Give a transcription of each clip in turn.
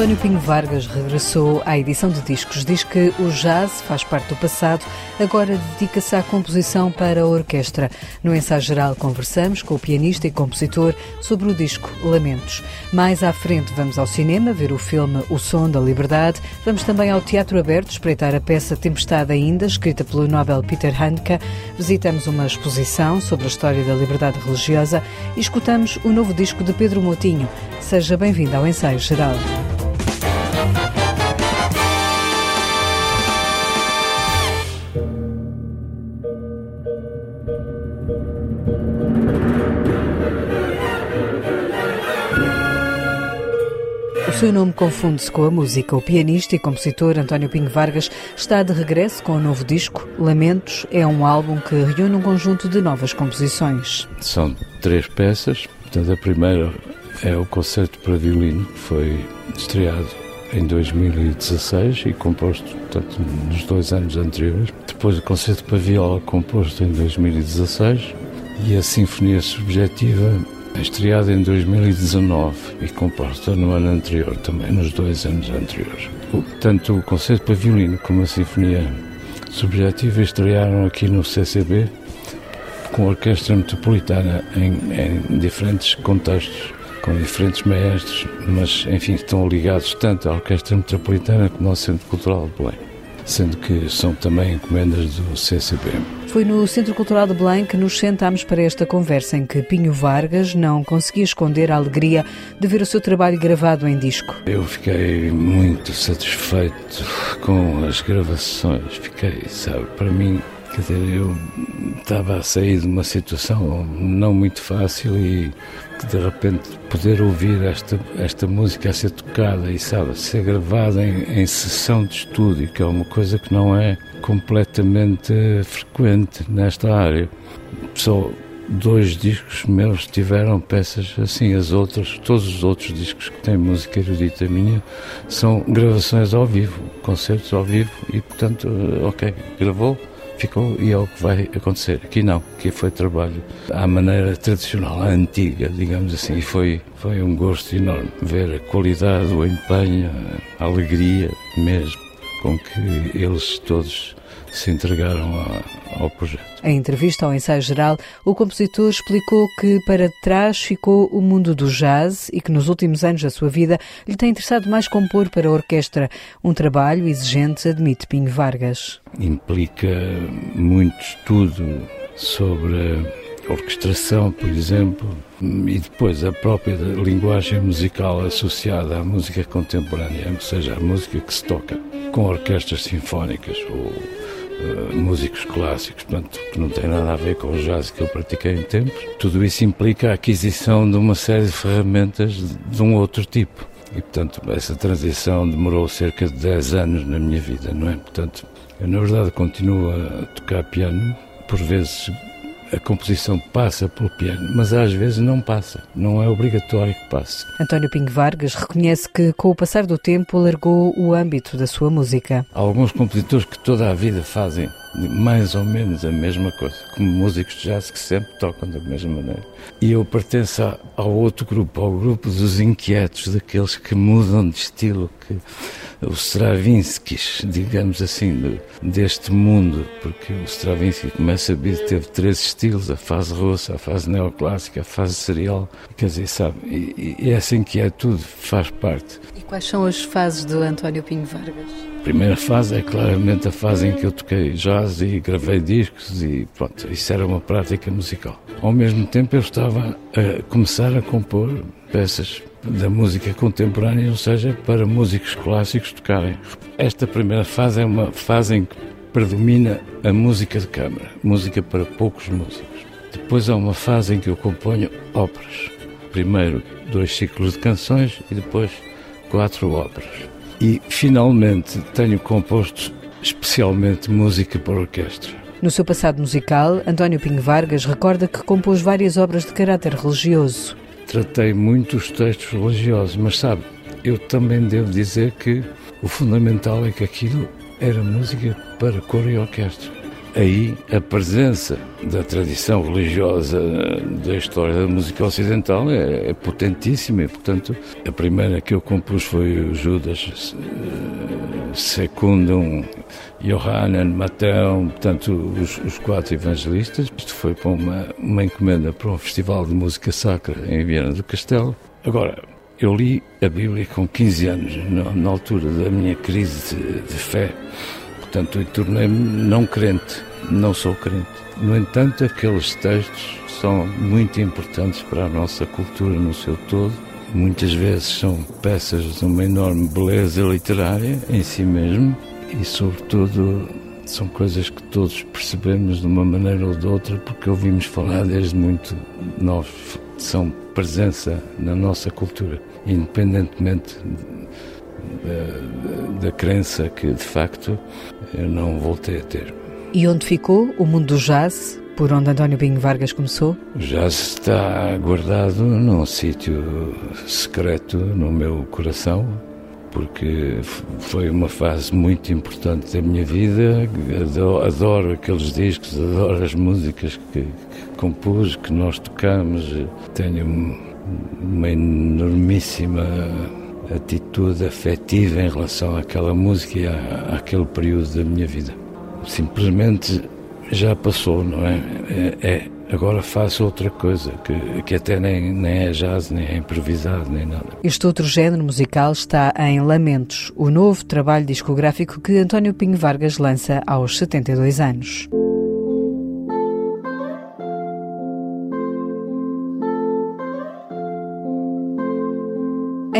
António Pinho Vargas regressou à edição de discos. Diz que o jazz faz parte do passado, agora dedica-se à composição para a orquestra. No ensaio geral conversamos com o pianista e compositor sobre o disco Lamentos. Mais à frente vamos ao cinema ver o filme O Som da Liberdade. Vamos também ao Teatro Aberto espreitar a peça Tempestade Ainda, escrita pelo Nobel Peter Handke. Visitamos uma exposição sobre a história da liberdade religiosa e escutamos o novo disco de Pedro Motinho. Seja bem-vindo ao ensaio geral. Seu nome confunde-se com a música. O pianista e compositor António Pinho Vargas está de regresso com um novo disco. Lamentos é um álbum que reúne um conjunto de novas composições. São três peças. Portanto, a primeira é o concerto para violino, que foi estreado em 2016 e composto portanto, nos dois anos anteriores. Depois o concerto para viola, composto em 2016 e a Sinfonia Subjetiva estreada em 2019 e composta no ano anterior, também nos dois anos anteriores. Tanto o concerto para violino como a Sinfonia Subjetiva estrearam aqui no CCB com a Orquestra Metropolitana em, em diferentes contextos com diferentes maestros, mas enfim estão ligados tanto à Orquestra Metropolitana como ao Centro Cultural de Belém, sendo que são também encomendas do CCB. Foi no Centro Cultural de Belém que nos sentámos para esta conversa em que Pinho Vargas não conseguia esconder a alegria de ver o seu trabalho gravado em disco. Eu fiquei muito satisfeito com as gravações, fiquei, sabe, para mim Quer dizer, eu estava a sair de uma situação não muito fácil e de repente poder ouvir esta, esta música a ser tocada e sabe, ser gravada em, em sessão de estúdio, que é uma coisa que não é completamente frequente nesta área. Só dois discos meus tiveram peças assim, as outras, todos os outros discos que têm música erudita minha são gravações ao vivo, concertos ao vivo e portanto, ok, gravou, ficou e é o que vai acontecer. Aqui não, aqui foi trabalho à maneira tradicional, à antiga, digamos assim, e foi, foi um gosto enorme ver a qualidade, o empenho, a alegria mesmo com que eles todos se entregaram a, ao projeto. Em entrevista ao ensaio geral, o compositor explicou que para trás ficou o mundo do jazz e que nos últimos anos da sua vida lhe tem interessado mais compor para a orquestra, um trabalho exigente, admite Pinho Vargas. Implica muito estudo sobre orquestração, por exemplo, e depois a própria linguagem musical associada à música contemporânea, ou seja, a música que se toca com orquestras sinfónicas ou uh, músicos clássicos, portanto, que não tem nada a ver com o jazz que eu pratiquei em tempos. Tudo isso implica a aquisição de uma série de ferramentas de um outro tipo. E, portanto, essa transição demorou cerca de 10 anos na minha vida, não é? Portanto, eu, na verdade, continuo a tocar piano, por vezes a composição passa pelo piano, mas às vezes não passa. Não é obrigatório que passe. António Pinho Vargas reconhece que, com o passar do tempo, alargou o âmbito da sua música. Há alguns compositores que toda a vida fazem mais ou menos a mesma coisa, como músicos de jazz que sempre tocam da mesma maneira. E eu pertenço ao outro grupo, ao grupo dos inquietos, daqueles que mudam de estilo, que os Stravinskys, digamos assim, deste mundo, porque o Stravinsky, como é sabido, teve três estilos, a fase russa, a fase neoclássica, a fase serial, quer dizer, sabe, e, e essa inquietude faz parte. E quais são as fases do António Pinho Vargas? A primeira fase é claramente a fase em que eu toquei jazz e gravei discos e pronto, isso era uma prática musical. Ao mesmo tempo eu estava a começar a compor peças da música contemporânea, ou seja, para músicos clássicos tocarem. Esta primeira fase é uma fase em que predomina a música de câmara, música para poucos músicos. Depois há uma fase em que eu componho óperas. Primeiro dois ciclos de canções e depois quatro óperas. E finalmente tenho composto especialmente música para orquestra. No seu passado musical, António Pinho Vargas recorda que compôs várias obras de caráter religioso. Tratei muitos textos religiosos, mas sabe, eu também devo dizer que o fundamental é que aquilo era música para coro e orquestra. Aí a presença da tradição religiosa da história da música ocidental é, é potentíssima e, portanto, a primeira que eu compus foi o Judas uh, Secundum, Johanan, Matão, portanto, os, os, quatro evangelistas. Isto foi para uma, uma encomenda para um festival de música sacra em Viana do Castelo. Agora, eu li a Bíblia com 15 anos, na, na altura da minha crise de, de fé. Portanto, eu tornei-me não crente, não sou crente. No entanto, aqueles textos são muito importantes para a nossa cultura no seu todo. Muitas vezes são peças de uma enorme beleza literária em si mesmo e, sobretudo, são coisas que todos percebemos de uma maneira ou de outra porque ouvimos falar desde muito novos. São presença na nossa cultura, independentemente da, da crença que de facto eu não voltei a ter. E onde ficou o mundo do jazz, por onde António Binho Vargas começou? O jazz está guardado num sítio secreto no meu coração, porque foi uma fase muito importante da minha vida. Adoro, adoro aqueles discos, adoro as músicas que, que, compus, que nós tocamos. Tenho uma enormíssima atitude afetiva em relação àquela música e à, àquele período da minha vida. Simplesmente já passou, não é? é, é agora faço outra coisa, que, que até nem, nem é jazz, nem é improvisado, nem nada. Este outro género musical está em Lamentos, o novo trabalho discográfico que António Pinho Vargas lança aos 72 anos.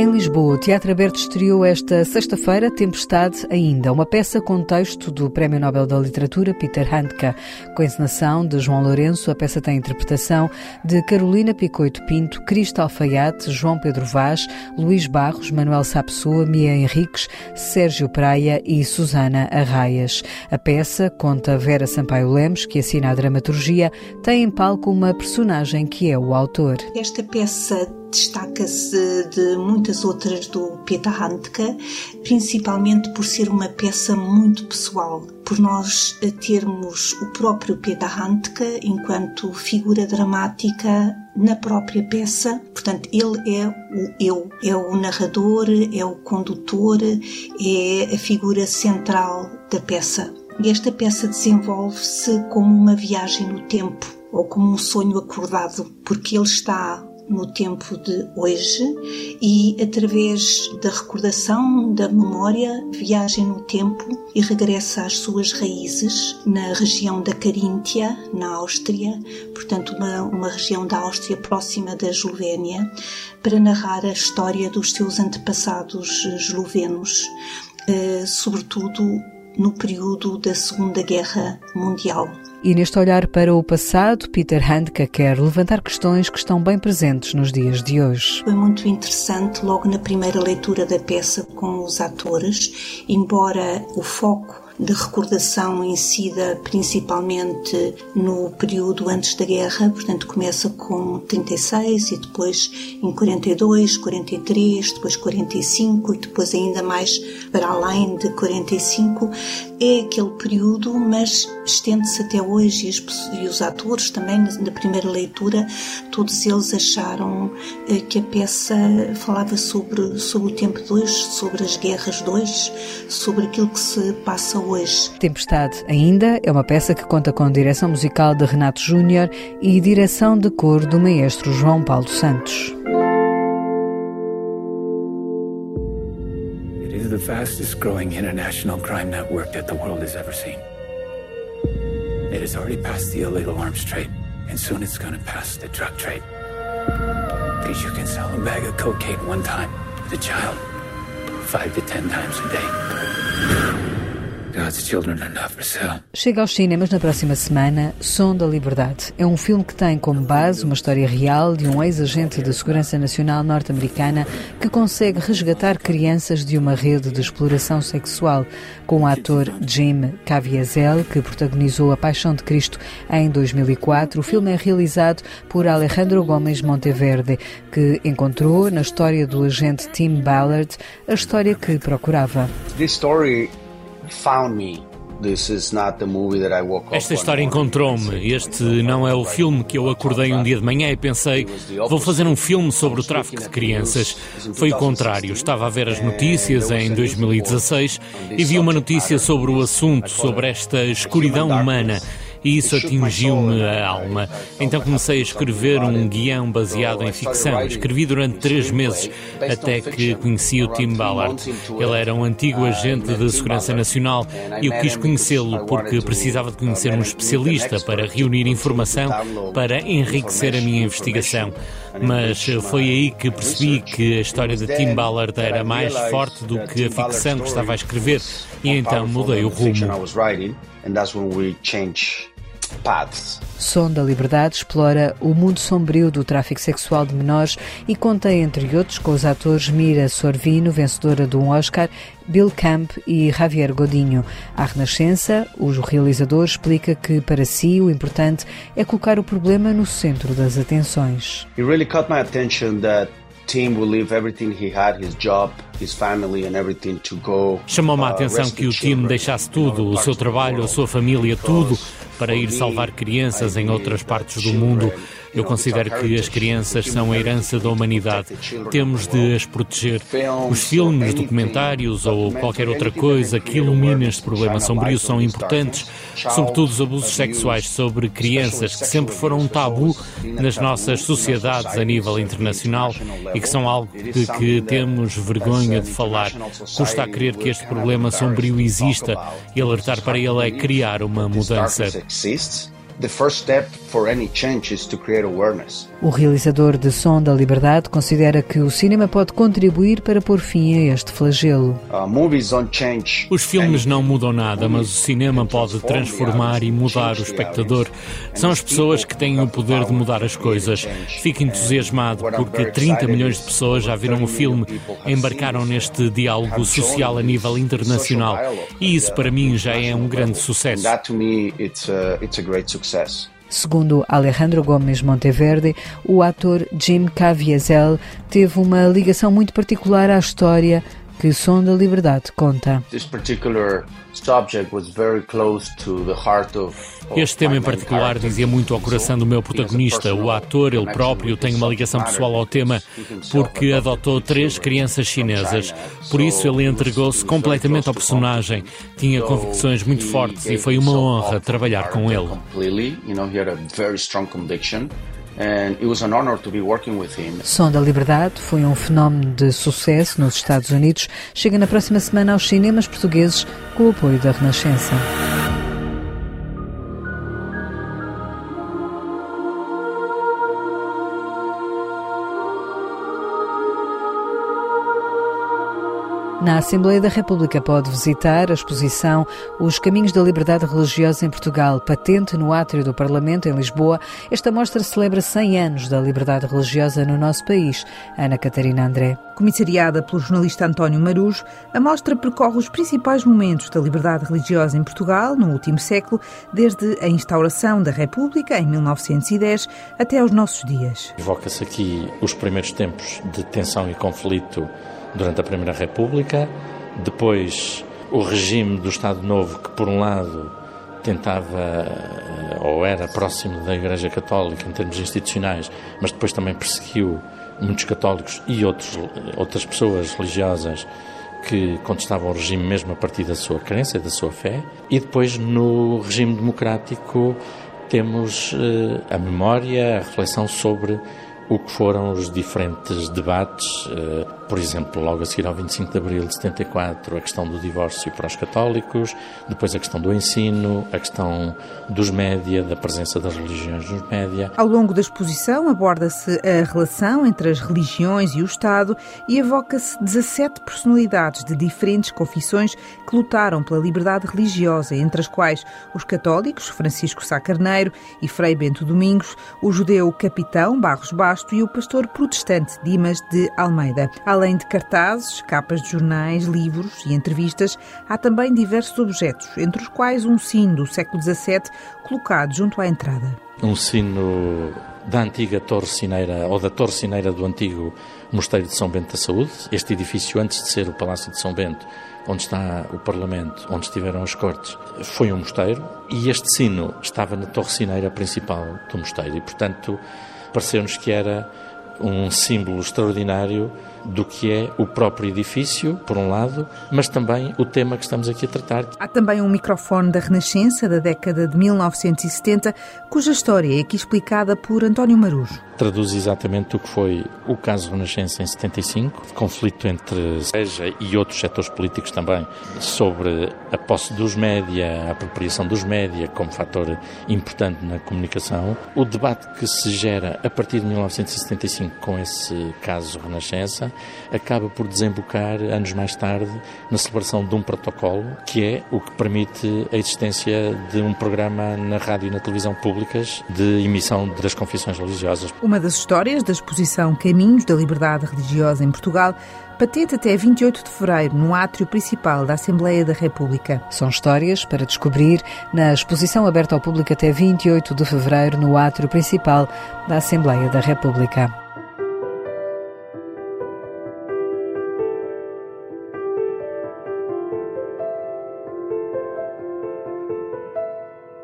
Em Lisboa, o Teatro Aberto estreou esta sexta-feira Tempestade Ainda, uma peça com texto do Prémio Nobel da Literatura Peter Handke. Com a encenação de João Lourenço, a peça tem interpretação de Carolina Picoito Pinto, Cristo Alfaiate, João Pedro Vaz, Luís Barros, Manuel Sapessoa, Mia Henriques, Sérgio Praia e Susana Arraias. A peça conta Vera Sampaio Lemos, que assina a dramaturgia, tem em palco uma personagem que é o autor. Esta peça destaca-se de muitas outras do Peter Handke, principalmente por ser uma peça muito pessoal, por nós termos o próprio Peter Handke enquanto figura dramática na própria peça. Portanto, ele é o eu, é o narrador, é o condutor, é a figura central da peça. E esta peça desenvolve-se como uma viagem no tempo ou como um sonho acordado, porque ele está no tempo de hoje e, através da recordação, da memória, viaja no tempo e regressa às suas raízes na região da Caríntia, na Áustria, portanto, uma, uma região da Áustria próxima da Eslovénia, para narrar a história dos seus antepassados eslovenos, eh, sobretudo no período da Segunda Guerra Mundial. E neste olhar para o passado, Peter Handke quer levantar questões que estão bem presentes nos dias de hoje. Foi muito interessante, logo na primeira leitura da peça com os atores, embora o foco de recordação incida principalmente no período antes da guerra, portanto começa com 36 e depois em 42, 43, depois 45 e depois ainda mais para além de 45. É aquele período, mas estende-se até hoje e os, e os atores também na primeira leitura, todos eles acharam eh, que a peça falava sobre, sobre o tempo de hoje, sobre as guerras de hoje, sobre aquilo que se passa hoje. Tempestade ainda é uma peça que conta com direção musical de Renato Júnior e direção de cor do maestro João Paulo Santos. Fastest growing international crime network that the world has ever seen. It has already passed the illegal arms trade, and soon it's going to pass the drug trade. Because you can sell a bag of cocaine one time to a child, five to ten times a day. Chega aos cinemas na próxima semana Som da Liberdade. É um filme que tem como base uma história real de um ex-agente de segurança nacional norte-americana que consegue resgatar crianças de uma rede de exploração sexual. Com o ator Jim Caviezel, que protagonizou A Paixão de Cristo em 2004, o filme é realizado por Alejandro Gomes Monteverde, que encontrou na história do agente Tim Ballard a história que procurava. This story found me. Esta história encontrou-me. Este não é o filme que eu acordei um dia de manhã e pensei, vou fazer um filme sobre o tráfico de crianças. Foi o contrário. Estava a ver as notícias em 2016 e vi uma notícia sobre o assunto, sobre esta escuridão humana e isso atingiu-me a alma. Então comecei a escrever um guião baseado em ficção. Escrevi durante três meses até que conheci o Tim Ballard. Ele era um antigo agente de segurança nacional e eu quis conhecê-lo porque precisava de conhecer um especialista para reunir informação para enriquecer a minha investigação. Mas foi aí que percebi que a história de Tim Ballard era mais forte do que a ficção que estava a escrever e então mudei o rumo. Paths. Som da Liberdade explora o mundo sombrio do tráfico sexual de menores e conta, entre outros, com os atores Mira Sorvino, vencedora de um Oscar, Bill Camp e Javier Godinho. À Renascença, o realizador explica que, para si, o importante é colocar o problema no centro das atenções. It really caught my attention that Tim will leave everything he had, his job, his family and everything to go. Chamou-me a uh, atenção que o Tim deixasse tudo, o seu trabalho, a sua família, tudo para ir salvar crianças em outras partes do mundo. Eu considero que as crianças são a herança da humanidade. Temos de as proteger. Os filmes, documentários ou qualquer outra coisa que ilumine este problema sombrio são importantes, sobretudo os abusos sexuais sobre crianças, que sempre foram um tabu nas nossas sociedades a nível internacional e que são algo de que temos vergonha de falar. Custa a crer que este problema sombrio exista e alertar para ele é criar uma mudança. The first step for any change is to create awareness. O realizador de Som da Liberdade considera que o cinema pode contribuir para pôr fim a este flagelo. Uh, Os filmes não mudam nada, mas o cinema pode transformar e mudar o espectador. São as pessoas que têm o poder de mudar as coisas. Fico entusiasmado porque 30 milhões de pessoas já viram o filme, embarcaram neste diálogo social a nível internacional. E isso para mim já é um grande sucesso. Segundo Alejandro Gomes Monteverde, o ator Jim Caviezel teve uma ligação muito particular à história que Som da Liberdade conta. Este tema em particular dizia muito ao coração do meu protagonista. O ator, ele próprio, tem uma ligação pessoal ao tema porque adotou três crianças chinesas. Por isso, ele entregou-se completamente ao personagem. Tinha convicções muito fortes e foi uma honra trabalhar com ele. Som da Liberdade foi um fenómeno de sucesso nos Estados Unidos. Chega na próxima semana aos cinemas portugueses com o apoio da Renascença. Na Assembleia da República pode visitar a exposição Os Caminhos da Liberdade Religiosa em Portugal, patente no átrio do Parlamento em Lisboa. Esta mostra celebra 100 anos da liberdade religiosa no nosso país. Ana Catarina André. Comissariada pelo jornalista António Marujo, a mostra percorre os principais momentos da liberdade religiosa em Portugal no último século, desde a instauração da República em 1910 até aos nossos dias. Evoca-se aqui os primeiros tempos de tensão e conflito durante a Primeira República, depois o regime do Estado Novo, que por um lado tentava eh, ou era próximo da Igreja Católica em termos institucionais, mas depois também perseguiu muitos católicos e outros, outras pessoas religiosas que contestavam o regime mesmo a partir da sua crença e da sua fé. E depois, no regime democrático, temos eh, a memória, a reflexão sobre o que foram os diferentes debates, eh, por exemplo, logo a seguir ao 25 de abril de 74, a questão do divórcio para os católicos, depois a questão do ensino, a questão dos média, da presença das religiões nos média. Ao longo da exposição aborda-se a relação entre as religiões e o Estado e evoca-se 17 personalidades de diferentes confissões que lutaram pela liberdade religiosa, entre as quais os católicos Francisco Sá Carneiro e Frei Bento Domingos, o judeu Capitão Barros Baixo e o pastor protestante Dimas de Almeida. Além de cartazes, capas de jornais, livros e entrevistas, há também diversos objetos, entre os quais um sino do século XVII colocado junto à entrada. Um sino da antiga Torre Cineira, ou da Torre Cineira do antigo Mosteiro de São Bento da Saúde. Este edifício, antes de ser o Palácio de São Bento, onde está o Parlamento, onde estiveram as cortes, foi um mosteiro e este sino estava na torre cineira principal do mosteiro e, portanto, pareceu-nos que era um símbolo extraordinário do que é o próprio edifício, por um lado, mas também o tema que estamos aqui a tratar. Há também um microfone da Renascença, da década de 1970, cuja história é aqui explicada por António Marujo. Traduz exatamente o que foi o caso Renascença em 75, de conflito entre Seja e outros setores políticos também, sobre a posse dos média, a apropriação dos média como fator importante na comunicação. O debate que se gera a partir de 1975 com esse caso Renascença acaba por desembocar, anos mais tarde, na celebração de um protocolo, que é o que permite a existência de um programa na rádio e na televisão públicas de emissão das confissões religiosas. Uma das histórias da exposição Caminhos da Liberdade Religiosa em Portugal patente até 28 de fevereiro no átrio principal da Assembleia da República. São histórias para descobrir na exposição aberta ao público até 28 de fevereiro no átrio principal da Assembleia da República.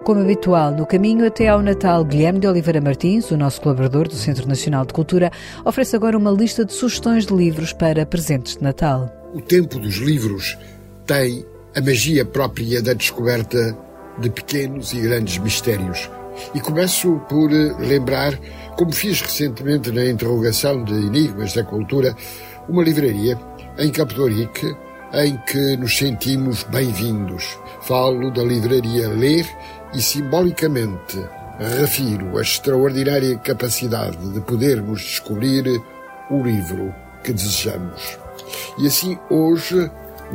Como habitual, no caminho até ao Natal, Guilherme de Oliveira Martins, o nosso colaborador do Centro Nacional de Cultura, oferece agora uma lista de sugestões de livros para presentes de Natal. O tempo dos livros tem a magia própria da descoberta de pequenos e grandes mistérios. E começo por lembrar, como fiz recentemente na interrogação de Enigmas da Cultura, uma livraria em Campo em que nos sentimos bem-vindos. Falo da livraria Ler e simbolicamente refiro a extraordinária capacidade de podermos descobrir o livro que desejamos. E assim hoje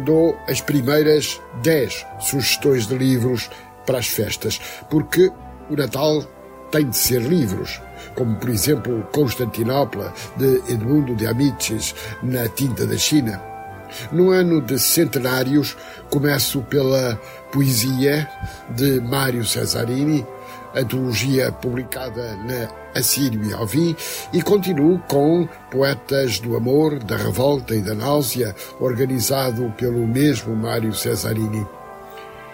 dou as primeiras 10 sugestões de livros para as festas, porque o Natal tem de ser livros, como por exemplo Constantinopla, de Edmundo de Amicis, na tinta da China no ano de centenários, começo pela poesia de Mário Cesarini, antologia publicada na Assírio e Alvim, e continuo com Poetas do Amor, da Revolta e da Náusea, organizado pelo mesmo Mário Cesarini.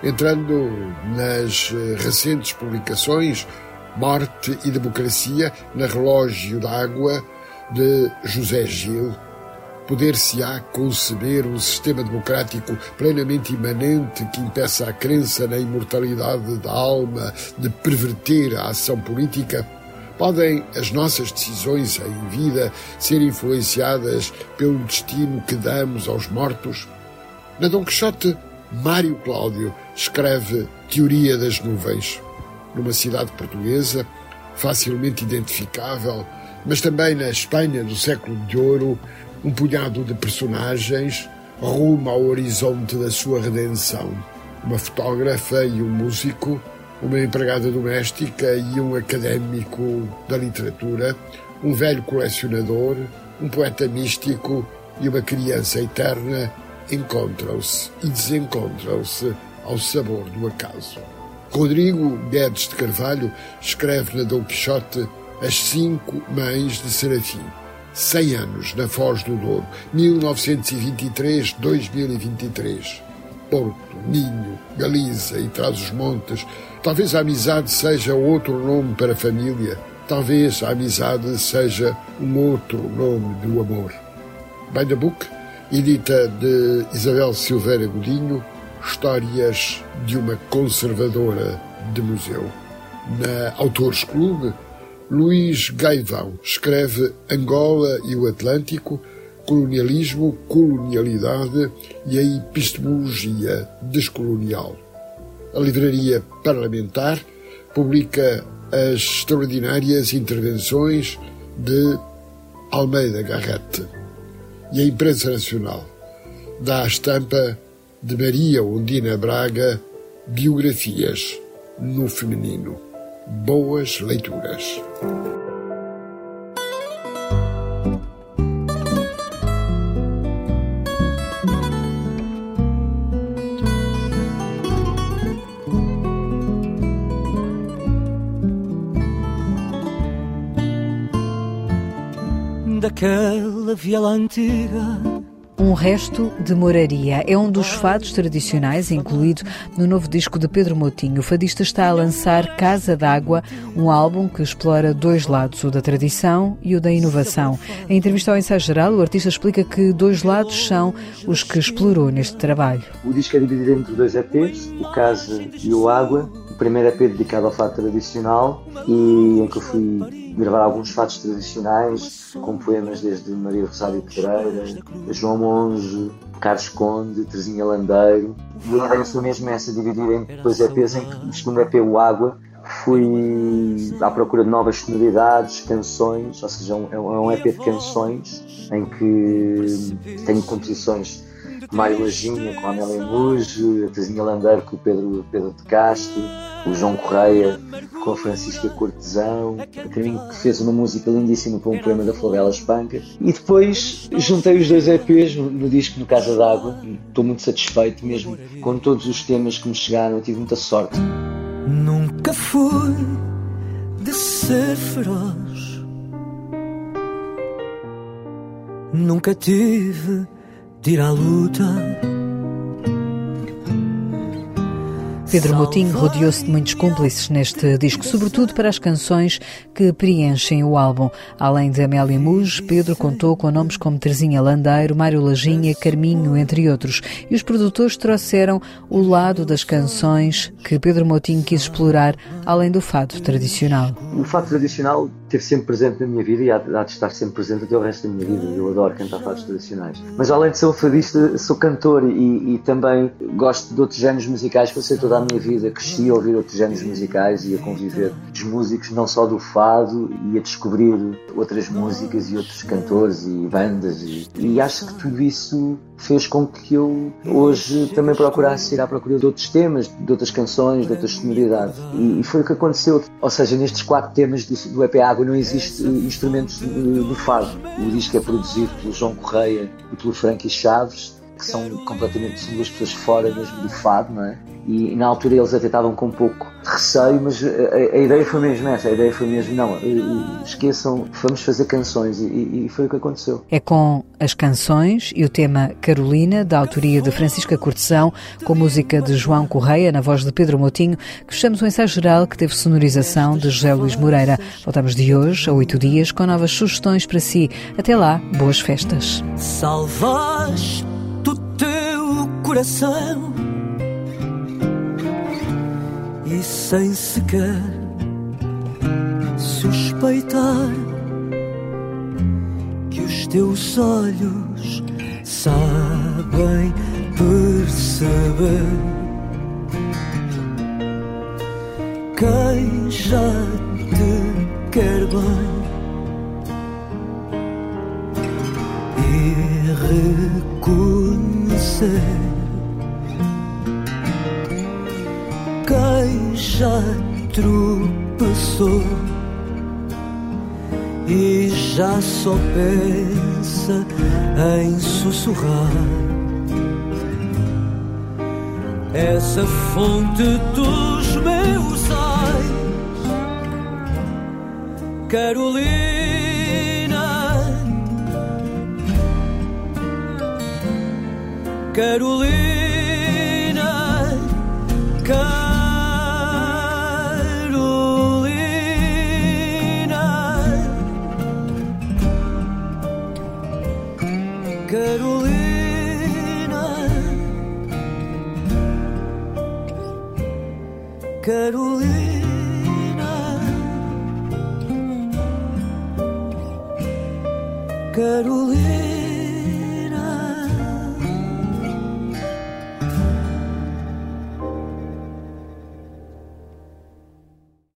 Entrando nas eh, recentes publicações, Morte e Democracia na Relógio d'Água, de José Gil, Poder-se-á conceber um sistema democrático plenamente imanente que impeça a crença na imortalidade da alma de perverter a ação política? Podem as nossas decisões em vida ser influenciadas pelo destino que damos aos mortos? Na Dom Quixote, Mário Cláudio escreve Teoria das Nuvens. Numa cidade portuguesa, facilmente identificável, mas também na Espanha do século de ouro, um punhado de personagens rumo ao horizonte da sua redenção. Uma fotógrafa e um músico, uma empregada doméstica e um académico da literatura, um velho colecionador, um poeta místico e uma criança eterna encontram-se e desencontram-se ao sabor do acaso. Rodrigo Guedes de Carvalho escreve na Dom Quixote As Cinco Mães de Serafim 100 anos na Foz do Douro, 1923-2023. Porto, Ninho, Galiza e Trás-os-Montes. Talvez a amizade seja outro nome para a família. Talvez a amizade seja um outro nome do amor. By the Book, edita de Isabel Silveira Godinho, Histórias de uma conservadora de museu. Na Autores Clube, Luís Gaivão escreve Angola e o Atlântico, colonialismo, colonialidade e a epistemologia descolonial. A Livraria Parlamentar publica as extraordinárias intervenções de Almeida Garrett. E a Imprensa Nacional dá a estampa de Maria Ondina Braga Biografias no Feminino boas leituras. Daquela viola antiga um resto de moraria é um dos fados tradicionais incluído no novo disco de Pedro Motinho. O fadista está a lançar Casa d'Água, um álbum que explora dois lados, o da tradição e o da inovação. Em entrevista ao ensaio geral, o artista explica que dois lados são os que explorou neste trabalho. O disco é dividido entre dois EPs, o Casa e o Água. O primeiro EP dedicado ao fado tradicional e em que eu fui gravar alguns fatos tradicionais, com poemas desde Maria Rosário Pereira, João Monge, Carlos Conde, Terezinha Landeiro. E a ideia foi mesmo essa, dividir em dois EPs, em que o segundo EP, o Água, fui à procura de novas sonoridades, canções, ou seja, é um EP de canções em que tenho composições Mário Lajinha com a Amélia Mujo, a Terezinha Landeiro com o Pedro, Pedro de Castro, o João Correia com a Francisca Cortesão, a mim que fez uma música lindíssima para um poema da Florela Espanca. E depois juntei os dois EPs no, no disco No Casa d'Água. Estou muito satisfeito mesmo com todos os temas que me chegaram, eu tive muita sorte. Nunca fui de ser feroz. Nunca tive à luta Pedro Moutinho rodeou-se de muitos cúmplices neste disco, sobretudo para as canções que preenchem o álbum. Além de Amélia Muj, Pedro contou com nomes como Terezinha Landeiro, Mário Lajinha, Carminho, entre outros. E os produtores trouxeram o lado das canções que Pedro Moutinho quis explorar, além do fado tradicional. O fado tradicional esteve sempre presente na minha vida e há, há de estar sempre presente até o resto da minha vida. Eu adoro cantar fados tradicionais. Mas além de ser um fadista, sou cantor e, e também gosto de outros géneros musicais. Passei toda a minha vida, cresci a ouvir outros géneros musicais e a conviver dos músicos, não só do fado, e a descobrir outras músicas e outros cantores e bandas. E, e acho que tudo isso fez com que eu hoje também procurasse ir à procura de outros temas, de outras canções, de outras sonoridades. E, foi o que aconteceu. Ou seja, nestes quatro temas do, do EP Água não existe instrumentos do fado. O disco é produzido pelo João Correia e pelo Frankie Chaves, que são completamente são duas pessoas fora mesmo do fado, não é? E, e na altura eles até estavam com um pouco de receio, mas a, a, ideia foi mesmo essa, a ideia foi mesmo, não, esqueçam, vamos fazer canções e, e, foi o que aconteceu. É com as canções e o tema Carolina, da autoria de Francisca Cortesão, com música de João Correia, na voz de Pedro Motinho, que fechamos o ensaio geral que teve sonorização de José Luís Moreira. Voltamos de hoje a oito dias com novas sugestões para si. Até lá, boas festas. Salvas coração. E sem sequer suspeitar que os teus olhos sabem perceber quem já te quer bem reconhecer já tropeçou e já só pensa em sussurrar. Essa fonte dos meus ais, Carolina, Carolina. Carolina, Carolina.